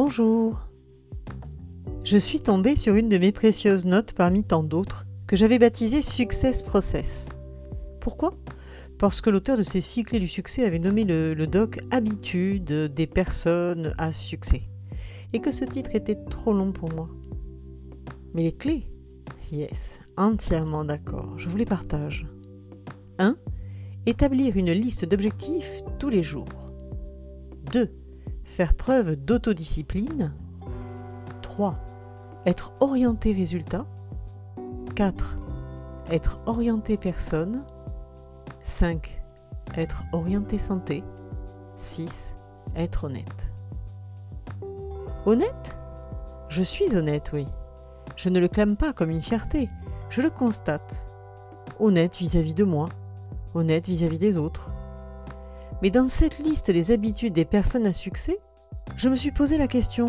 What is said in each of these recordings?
Bonjour. Je suis tombée sur une de mes précieuses notes parmi tant d'autres que j'avais baptisée Success Process. Pourquoi? Parce que l'auteur de ces six clés du succès avait nommé le, doc Habitude des personnes à succès. Et que ce titre était trop long pour moi. Mais les clés? Yes, entièrement d'accord, je vous les partage. 1. Établir une liste d'objectifs tous les jours. 2. Faire preuve d'autodiscipline. 3. Être orienté résultat. 4. Être orienté personne. 5. Être orienté santé. 6. Être honnête. Honnête? Je suis honnête, oui. Je ne le clame pas comme une fierté, je le constate. Honnête vis-à-vis de moi, honnête vis-à-vis des autres. Mais dans cette liste des habitudes des personnes à succès, je me suis posé la question.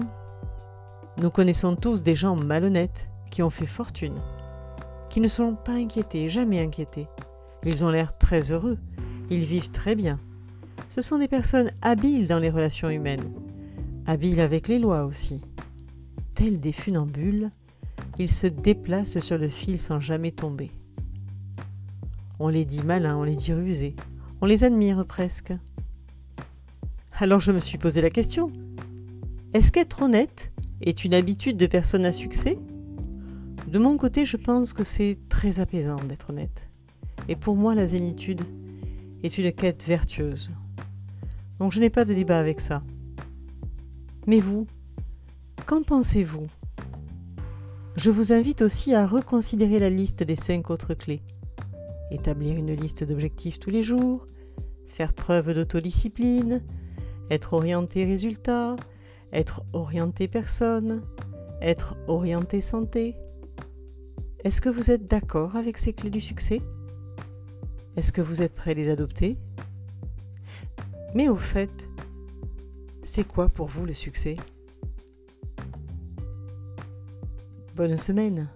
Nous connaissons tous des gens malhonnêtes qui ont fait fortune, qui ne sont pas inquiétés, jamais inquiétés. Ils ont l'air très heureux, ils vivent très bien. Ce sont des personnes habiles dans les relations humaines, habiles avec les lois aussi. Tels des funambules, ils se déplacent sur le fil sans jamais tomber. On les dit malins, on les dit rusés, on les admire presque. Alors je me suis posé la question. Est-ce qu'être honnête est une habitude de personne à succès? De mon côté, je pense que c'est très apaisant d'être honnête. Et pour moi, la zénitude est une quête vertueuse. Donc je n'ai pas de débat avec ça. Mais vous, qu'en pensez-vous? Je vous invite aussi à reconsidérer la liste des cinq autres clés. Établir une liste d'objectifs tous les jours, faire preuve d'autodiscipline, être orienté résultat, être orienté personne, être orienté santé. Est-ce que vous êtes d'accord avec ces clés du succès? Est-ce que vous êtes prêt à les adopter? Mais au fait, c'est quoi pour vous le succès? Bonne semaine